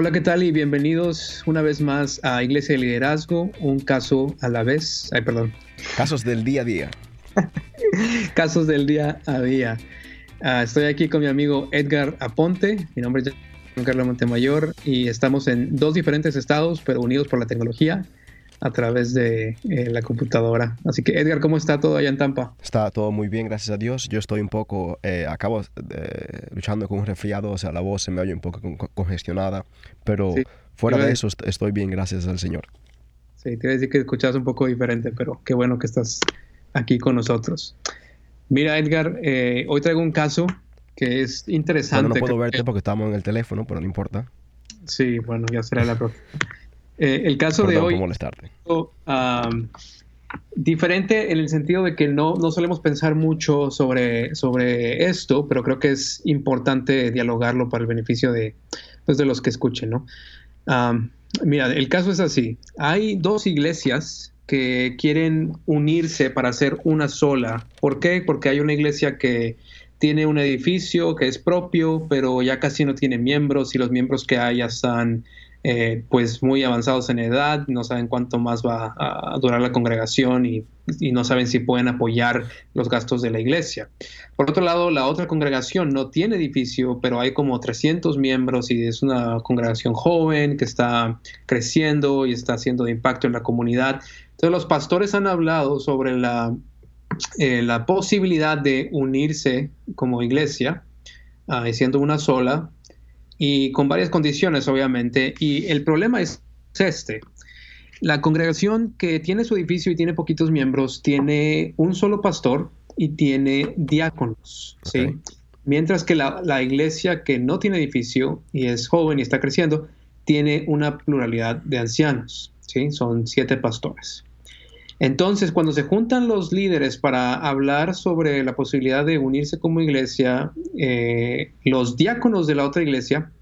Hola, ¿qué tal? Y bienvenidos una vez más a Iglesia de Liderazgo, un caso a la vez. Ay, perdón. Casos del día a día. Casos del día a día. Ah, estoy aquí con mi amigo Edgar Aponte. Mi nombre es Juan Carlos Montemayor y estamos en dos diferentes estados, pero unidos por la tecnología a través de eh, la computadora. Así que Edgar, ¿cómo está todo allá en Tampa? Está todo muy bien, gracias a Dios. Yo estoy un poco, eh, acabo de, luchando con un resfriado, o sea, la voz se me oye un poco congestionada, pero fuera de eso estoy bien, gracias al Señor. Sí, te iba a decir que escuchas un poco diferente, pero qué bueno que estás aquí con nosotros. Mira, Edgar, eh, hoy traigo un caso que es interesante. Bueno, no puedo verte porque estamos en el teléfono, pero no importa. Sí, bueno, ya será la próxima. Eh, el caso de hoy... molestarte. diferente en el sentido de que no, no solemos pensar mucho sobre, sobre esto, pero creo que es importante dialogarlo para el beneficio de, pues, de los que escuchen, ¿no? mira, el caso es así. Hay dos iglesias que quieren unirse para hacer una sola. ¿Por qué? Porque hay una iglesia que tiene un edificio que es propio, pero ya casi no tiene miembros y los miembros que hay ya están eh, pues muy avanzados en edad, no saben cuánto más va a durar la congregación y, no saben si pueden apoyar los gastos de la iglesia. Por otro lado, la otra congregación no tiene edificio, pero hay como 300 miembros y es una congregación joven que está creciendo y está haciendo impacto en la comunidad. Entonces los pastores han hablado sobre la, eh, la posibilidad de unirse como iglesia, uh, siendo una sola, y con varias condiciones, obviamente. Y el problema es este. La congregación que tiene su edificio y tiene poquitos miembros tiene un solo pastor y tiene diáconos, ¿sí? Mientras que la, la, iglesia que no tiene edificio y es joven y está creciendo, tiene una pluralidad de ancianos, ¿sí? Son siete pastores. Entonces, cuando se juntan los líderes para hablar sobre la posibilidad de unirse como iglesia, eh, los diáconos de la otra iglesia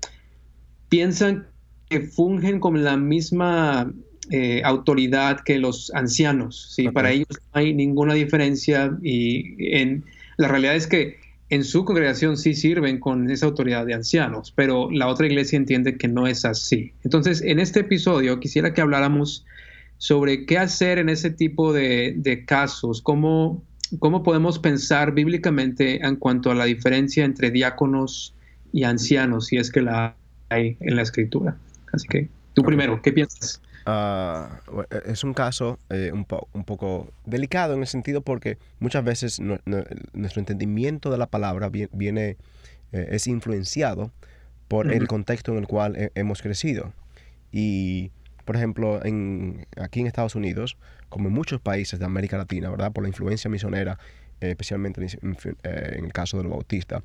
piensan que fungen con la misma eh, autoridad que los ancianos. ¿sí? Para ellos no hay ninguna diferencia y en, la realidad es que en su congregación sí sirven con esa autoridad de ancianos, pero la otra iglesia entiende que no es así. Entonces, en este episodio quisiera que habláramos sobre qué hacer en ese tipo de, casos, cómo, cómo podemos pensar bíblicamente en cuanto a la diferencia entre diáconos y ancianos, si es que la hay en la escritura. Así que tú primero, ¿qué piensas? Ah, e, es un caso eh, un, un, poco delicado en el sentido porque muchas veces nuestro entendimiento de la palabra viene, eh, es influenciado por el contexto en el cual hemos crecido. Y por ejemplo, en, aquí en Estados Unidos, como en muchos países de América Latina, ¿verdad? Por la influencia misionera, eh, especialmente en, eh, en, el caso de los bautistas,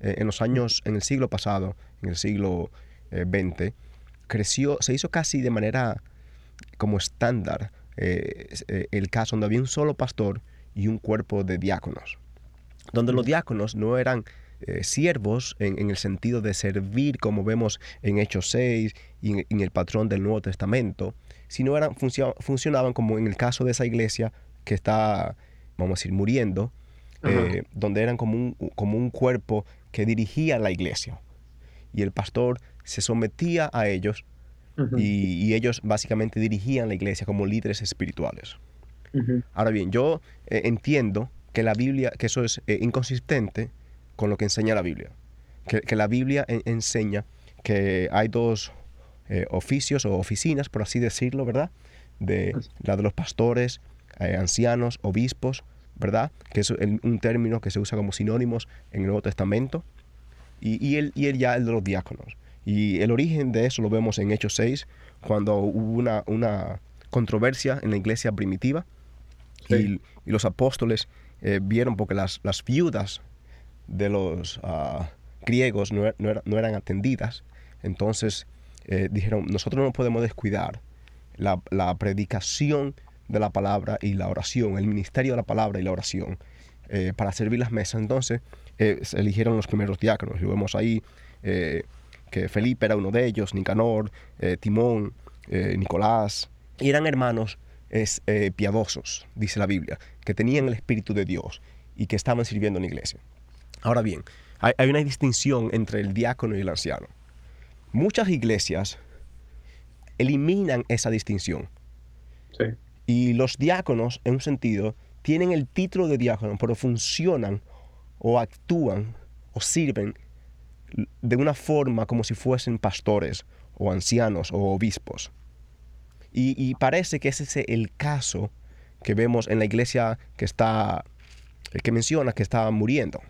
eh, en los años, en el siglo pasado, en el siglo XX, creció, se hizo casi de manera como estándar el caso donde había un solo pastor y un cuerpo de diáconos, donde los diáconos no eran eh, siervos en, el sentido de servir, como vemos en Hechos 6 y en, el patrón del Nuevo Testamento, sino eran, funcionaban como en el caso de esa iglesia que está, vamos a decir, muriendo, eh, donde eran como un, como un cuerpo que dirigía la iglesia. Y el pastor se sometía a ellos y, ellos básicamente dirigían la iglesia como líderes espirituales. Ahora bien, yo eh, entiendo que la Biblia, que eso es inconsistente con lo que enseña la Biblia. Que, la Biblia enseña que hay dos eh, oficios o oficinas, por así decirlo, ¿verdad? De la de los pastores, eh, ancianos, obispos, ¿verdad? Que es un término que se usa como sinónimos en el Nuevo Testamento. Y, y, el, y el ya el de los diáconos. Y el origen de eso lo vemos en Hechos 6, cuando hubo una, una controversia en la iglesia primitiva. Y, los apóstoles eh, vieron porque las, las viudas de los ah, griegos no, eran atendidas. Entonces eh, dijeron, nosotros no podemos descuidar la, predicación de la palabra y la oración, el ministerio de la palabra y la oración eh, para servir las mesas. Entonces eh, se eligieron los primeros diáconos. Y vemos ahí que Felipe era uno de ellos, Nicanor, Timón, Nicolás. Y eran hermanos es, piadosos, dice la Biblia, que tenían el Espíritu de Dios y que estaban sirviendo en la iglesia. Ahora bien, hay, una distinción entre el diácono y el anciano. muchas iglesias eliminan esa distinción. Y los diáconos, en un sentido, tienen el título de diácono, pero funcionan o actúan o sirven de una forma como si fuesen pastores o ancianos o obispos. Y, parece que ese es el caso que vemos en la iglesia que está, que menciona que estaba muriendo.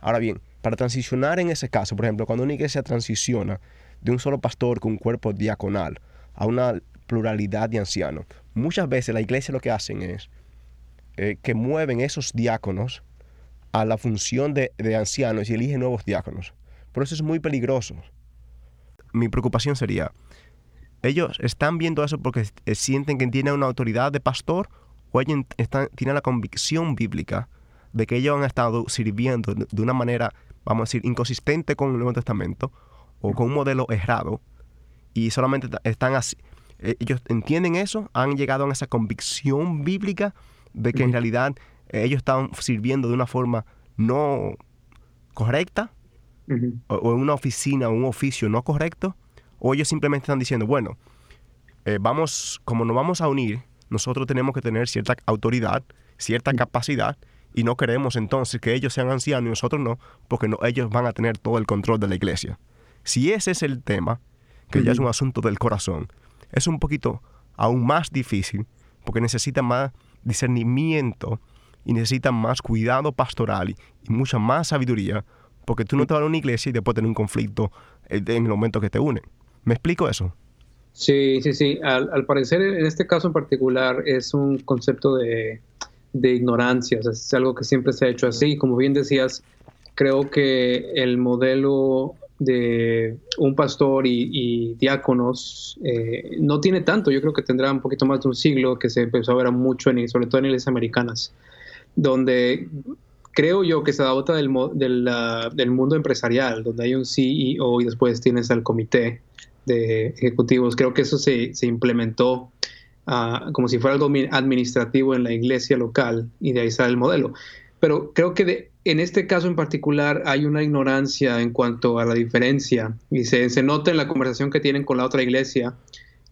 Ahora bien, para transicionar en ese caso, por ejemplo, cuando una iglesia transiciona de un solo pastor con un cuerpo diaconal a una pluralidad de ancianos, muchas veces la iglesia lo que hacen es eh, que mueven esos diáconos a la función de, de ancianos y eligen nuevos diáconos. Por eso es muy peligroso. Mi preocupación sería, ellos están viendo eso porque eh, sienten que tienen una autoridad de pastor o ellos tienen la convicción bíblica de que ellos han estado sirviendo de una manera, vamos a decir, inconsistente con el Nuevo Testamento o con un modelo errado y solamente están así. Eh, ellos entienden eso, han llegado a esa convicción bíblica de que en realidad ellos estaban sirviendo de una forma no correcta o, en una oficina o un oficio no correcto, o ellos simplemente están diciendo, bueno, eh, vamos, como nos vamos a unir, nosotros tenemos que tener cierta autoridad, cierta capacidad, y no queremos entonces que ellos sean ancianos y nosotros no, porque no, ellos van a tener todo el control de la iglesia. Si ese es el tema, que ya es un asunto del corazón, es un poquito aún más difícil, porque necesita más discernimiento y necesita más cuidado pastoral y, mucha más sabiduría porque tú no te vas a una iglesia y después tener un conflicto en el momento que te unen. ¿Me explico eso? Sí, sí, sí. Al, parecer, en este caso en particular, es un concepto de, ignorancia. es algo que siempre se ha hecho así. Como bien decías, creo que el modelo de un pastor y, diáconos eh, no tiene tanto. Yo creo que tendrá un poquito más de un siglo que se empezó a ver mucho, en, sobre todo en iglesias americanas, donde creo yo que se adopta del, del, del, mundo empresarial, donde hay un CEO y después tienes al comité de ejecutivos. Creo que eso se, se implementó uh, como si fuera algo administrativo en la iglesia local y de ahí sale el modelo. Pero creo que de, en este caso en particular hay una ignorancia en cuanto a la diferencia y se, se nota en la conversación que tienen con la otra iglesia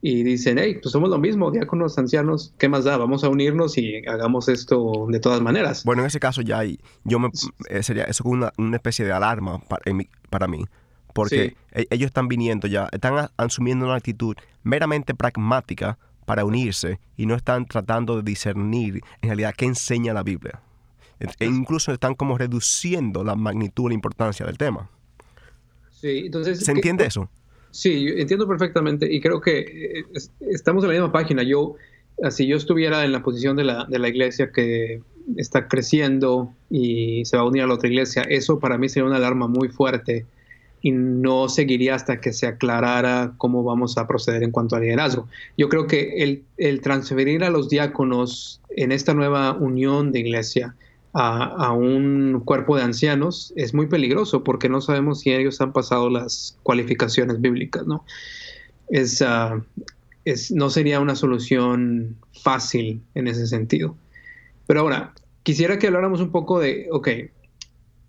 y dicen, hey, pues somos lo mismo, diáconos, ancianos, ¿qué más da? Vamos a unirnos y hagamos esto de todas maneras. Bueno, en ese caso ya hay, yo me, eh, sería eso una, una especie de alarma para, para mí, porque e, ellos están viniendo ya, están asumiendo una actitud meramente pragmática para unirse y no están tratando de discernir en realidad qué enseña la Biblia. E, incluso están como reduciendo la magnitud, la importancia del tema. Sí, entonces... ¿Se entiende eso? Sí, entiendo perfectamente y creo que eh, estamos en la misma página. Yo, si yo estuviera en la posición de la, de la iglesia que está creciendo y se va a unir a la otra iglesia, eso para mí sería una alarma muy fuerte y no seguiría hasta que se aclarara cómo vamos a proceder en cuanto al liderazgo. Yo creo que el, transferir a los diáconos en esta nueva unión de iglesia a, un cuerpo de ancianos es muy peligroso porque no sabemos si ellos han pasado las cualificaciones bíblicas, ¿no? Es, ah, no sería una solución fácil en ese sentido. Pero ahora, quisiera que habláramos un poco de, ok,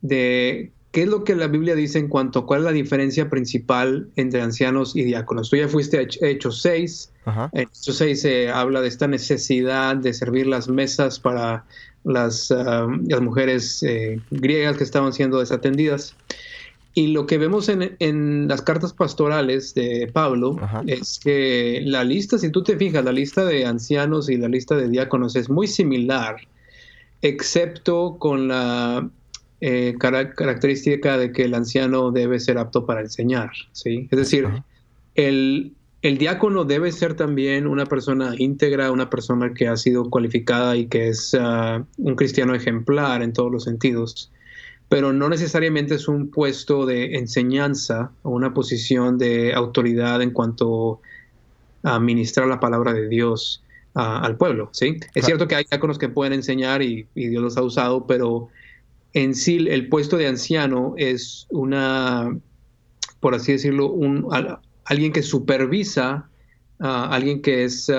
de qué es lo que la Biblia dice en cuanto a cuál es la diferencia principal entre ancianos y diáconos. Tú ya fuiste a Hechos 6. En Hechos 6 se habla de esta necesidad de servir las mesas para las, ah, las mujeres eh, griegas que estaban siendo desatendidas. Y lo que vemos en, en las cartas pastorales de Pablo es que la lista, si tú te fijas, la lista de ancianos y la lista de diáconos es muy similar, excepto con la eh, característica de que el anciano debe ser apto para enseñar. ¿sí? Es decir, el, el diácono debe ser también una persona íntegra, una persona que ha sido cualificada y que es ah, un cristiano ejemplar en todos los sentidos, pero no necesariamente es un puesto de enseñanza o una posición de autoridad en cuanto a ministrar la palabra de Dios ah, al pueblo. ¿sí? Es cierto que hay diáconos que pueden enseñar y, Dios los ha usado, pero en sí el puesto de anciano es una, por así decirlo, un alguien que supervisa, alguien que es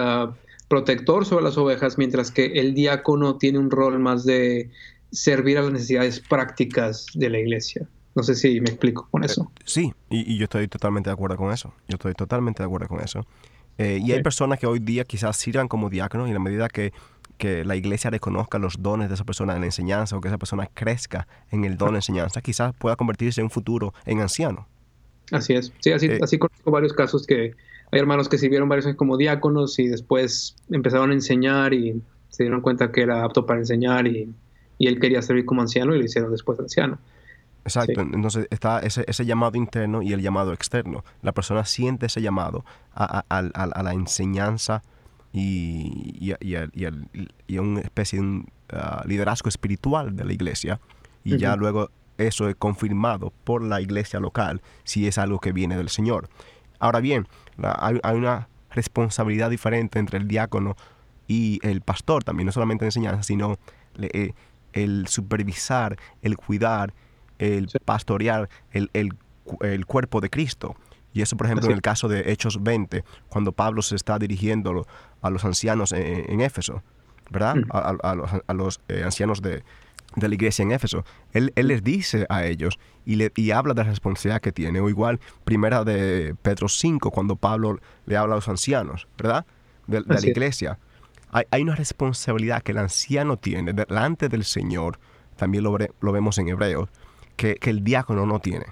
protector sobre las ovejas, mientras que el diácono tiene un rol más de servir a las necesidades prácticas de la iglesia. No sé si me explico con eso. sí, y, yo estoy totalmente de acuerdo con eso. Yo estoy totalmente de acuerdo con eso. y hay personas que hoy día quizás sirvan como diáconos y en la medida que que la iglesia reconozca los dones de esa persona en la enseñanza o que esa persona crezca en el don de enseñanza, quizás pueda convertirse en un futuro en anciano. Así es. Sí, así, eh, así conozco varios casos que hay hermanos que sirvieron varios años como diáconos y después empezaron a enseñar y se dieron cuenta que era apto para enseñar y, y él quería servir como anciano y lo hicieron después anciano. Exacto, entonces está ese, ese, llamado interno y el llamado externo. La persona siente ese llamado a, a, a, a la enseñanza y, y, una especie de un, ah, liderazgo espiritual de la iglesia. Y ya luego eso es confirmado por la iglesia local si es algo que viene del Señor. Ahora bien, hay, una responsabilidad diferente entre el diácono y el pastor también, no solamente en enseñanza, sino eh, el supervisar, el cuidar, el pastorear el, el, cuerpo de Cristo. Y eso, por ejemplo, en el caso de Hechos 20, cuando Pablo se está dirigiendo a los ancianos en, Éfeso, ¿verdad? Mm. A, los, eh, ancianos de, la iglesia en Éfeso. Él, les dice a ellos y, le, y habla de la responsabilidad que tiene. O igual, primera de Pedro 5, cuando Pablo le habla a los ancianos, ¿verdad? De, la iglesia. Hay, una responsabilidad que el anciano tiene delante del Señor, también lo, lo vemos en Hebreos, que, que el diácono no tiene.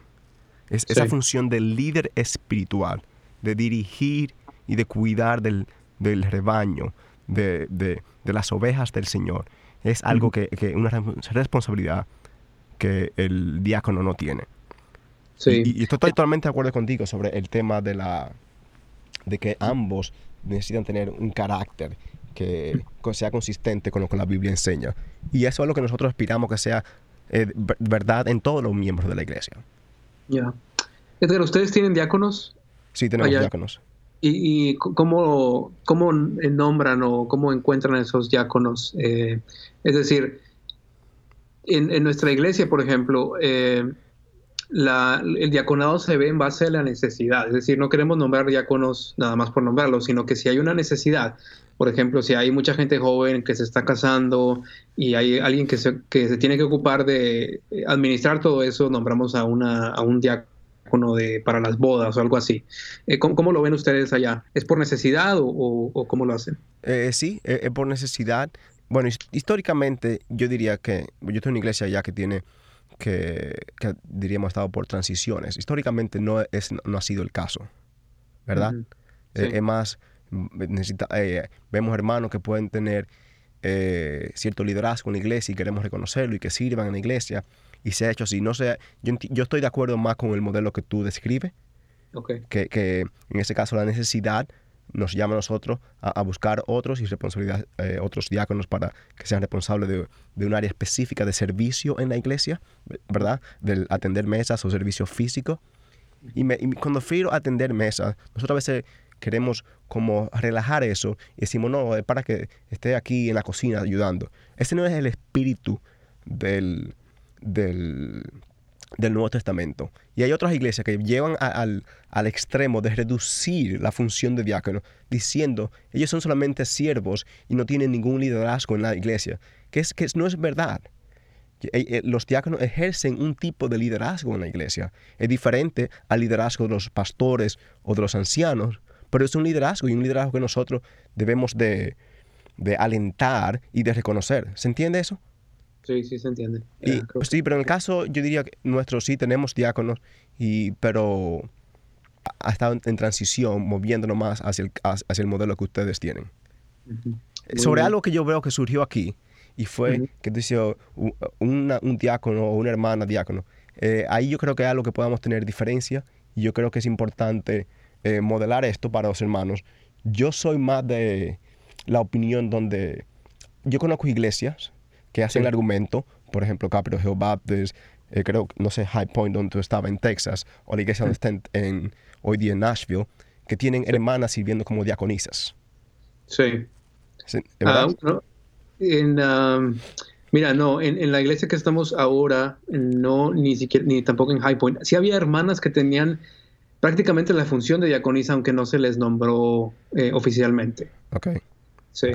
Es, Esa función del líder espiritual, de dirigir y de cuidar del, rebaño, de, las ovejas del Señor, es algo que, que una responsabilidad que el diácono no tiene. Sí. Y, estoy totalmente de acuerdo contigo sobre el tema de la de que ambos necesitan tener un carácter que sea consistente con lo que la Biblia enseña. Y eso es lo que nosotros aspiramos que sea eh, verdad en todos los miembros de la iglesia. Ya. Edgar, ¿ustedes tienen diáconos? Sí, tenemos diáconos. ¿Y, cómo, cómo, nombran o cómo encuentran esos diáconos? Eh, es decir, en, nuestra iglesia, por ejemplo, eh, el diaconado se ve en base a la necesidad. Es decir, no queremos nombrar diáconos nada más por nombrarlos, sino que si hay una necesidad, por ejemplo, si hay mucha gente joven que se está casando y hay alguien que se, que se tiene que ocupar de administrar todo eso, nombramos a, una, a un diácono de, para las bodas o algo así. Eh, ¿cómo, lo ven ustedes allá? ¿Es por necesidad o, cómo lo hacen? Eh, sí, eh, es por necesidad. Bueno, históricamente yo diría que yo tengo una iglesia allá que tiene que, que diríamos ha estado por transiciones. Históricamente no, es, no ha sido el caso, ¿verdad? es más necesita, eh, vemos hermanos que pueden tener eh, cierto liderazgo en la iglesia y queremos reconocerlo y que sirvan en la iglesia y se ha hecho así. No sé, yo, yo estoy de acuerdo más con el modelo que tú describes, que, que, en ese caso la necesidad nos llama a nosotros a, buscar otros y responsabilidad, eh, otros diáconos para que sean responsables de, de, un área específica de servicio en la iglesia, ¿verdad? Del atender mesas o servicio físico. Y, me, y cuando refiero a atender mesas, nosotros a veces queremos como relajar eso y decimos, no, es para que esté aquí en la cocina ayudando. Ese no es el espíritu del, del, Nuevo Testamento. Y hay otras iglesias que llevan al, al, extremo de reducir la función de diácono, diciendo, ellos son solamente siervos y no tienen ningún liderazgo en la iglesia, que, es, que no es verdad. Eh, eh, los diáconos ejercen un tipo de liderazgo en la iglesia. Es diferente al liderazgo de los pastores o de los ancianos, pero es un liderazgo y un liderazgo que nosotros debemos de, alentar y de reconocer. ¿Se entiende eso? Sí, sí se entiende. Pues sí, pero en el caso yo diría que nuestro sí tenemos diáconos, y, pero ha estado en transición, moviéndonos más hacia el, hacia el modelo que ustedes tienen. Sobre algo que yo veo que surgió aquí, y fue que dice un, un diácono o una hermana diácono, eh, ahí yo creo que hay algo que podamos tener diferencia, y yo creo que es importante eh, modelar esto para los hermanos, yo soy más de la opinión donde yo conozco iglesias que hacen el argumento, por ejemplo, Capitol Hill Baptist, eh, creo, no sé, High Point, donde tú estabas en Texas, o la iglesia donde está en, hoy día en Nashville, que tienen hermanas sirviendo como diaconisas. Sí. Ah, um, mira, no, en, en, la iglesia que estamos ahora, no, ni siquiera, ni tampoco en High Point. Sí había hermanas que tenían prácticamente la función de diaconisa, aunque no se les nombró eh, oficialmente. Ok. Sí.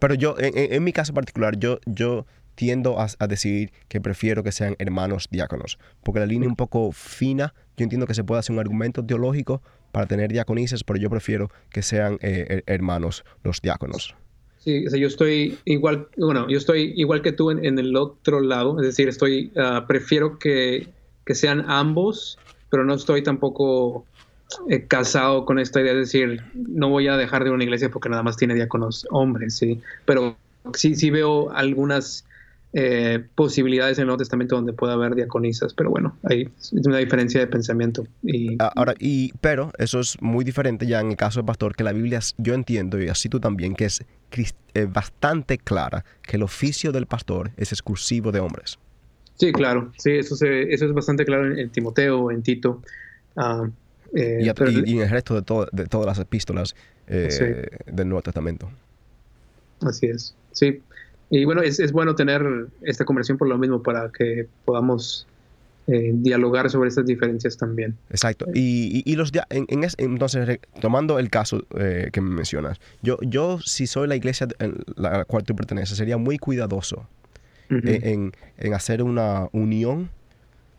Pero yo, en, mi caso particular, yo, yo tiendo a, a, decir que prefiero que sean hermanos diáconos, porque la línea es un poco fina, yo entiendo que se puede hacer un argumento teológico para tener diaconisas, pero yo prefiero que sean eh, hermanos los diáconos. Sí, yo estoy igual, bueno, yo estoy igual que tú en, el otro lado, es decir, estoy, uh, prefiero que, que, sean ambos, pero no estoy tampoco eh, casado con esta idea de decir, no voy a dejar de una iglesia porque nada más tiene diáconos hombres, sí, pero sí, sí veo algunas eh, posibilidades en el Nuevo Testamento donde pueda haber diaconisas, pero bueno, hay una diferencia de pensamiento. Y, ah, Ahora, y, pero eso es muy diferente ya en el caso del pastor, que la Biblia, yo entiendo, y así tú también, que es eh, bastante clara que el oficio del pastor es exclusivo de hombres. Sí, claro, sí, eso, eso es bastante claro en, Timoteo, en Tito. Ah, eh, y, en el resto de, de todas las epístolas del Nuevo Testamento. Así es, sí. Y bueno, es, es, bueno tener esta conversación por lo mismo para que podamos eh, dialogar sobre estas diferencias también. Exacto. Y, y, los en, en entonces, tomando el caso eh, que me mencionas, yo, yo si soy la iglesia a la cual tú perteneces, sería muy cuidadoso en, en, hacer una unión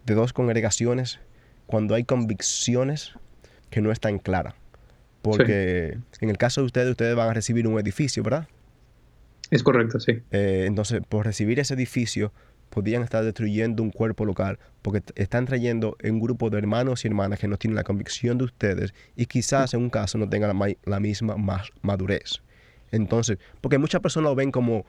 de dos congregaciones cuando hay convicciones que no están claras. Porque en el caso de ustedes, ustedes van a recibir un edificio, ¿verdad? Es correcto, sí. Eh, entonces, por recibir ese edificio, podrían estar destruyendo un cuerpo local porque están trayendo un grupo de hermanos y hermanas que no tienen la convicción de ustedes y quizás en un caso no tengan la, misma madurez. Entonces, porque muchas personas lo ven como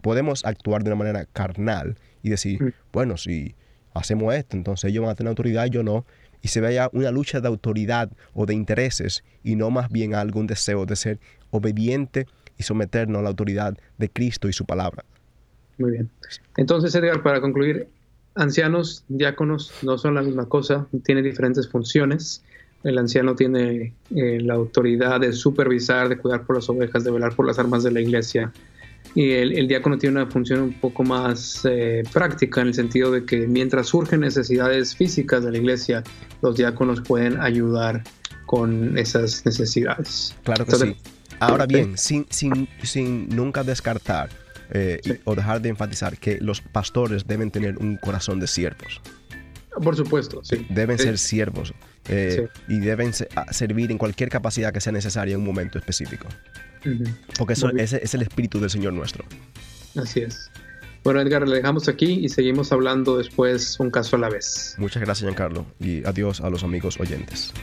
podemos actuar de una manera carnal y decir, mm. bueno, si hacemos esto, entonces ellos van a tener autoridad, yo no. Y se vea una lucha de autoridad o de intereses y no más bien algún deseo de ser obediente y someternos a la autoridad de Cristo y su palabra. Muy bien. Entonces, Edgar, para concluir, ancianos, diáconos no son la misma cosa, tienen diferentes funciones. El anciano tiene eh, la autoridad de supervisar, de cuidar por las ovejas, de velar por las armas de la iglesia. Y el, diácono tiene una función un poco más eh, práctica en el sentido de que mientras surgen necesidades físicas de la iglesia, los diáconos pueden ayudar con esas necesidades. Claro que sí. Ahora bien, sin, sin, sin nunca descartar eh, o dejar de enfatizar que los pastores deben tener un corazón de siervos. Por supuesto, sí. Deben ser siervos eh, y deben servir en cualquier capacidad que sea necesaria en un momento específico. Porque eso, ese es el espíritu del Señor nuestro. Así es. Bueno, Edgar, le dejamos aquí y seguimos hablando después un caso a la vez. Muchas gracias, Giancarlo, y adiós a los amigos oyentes.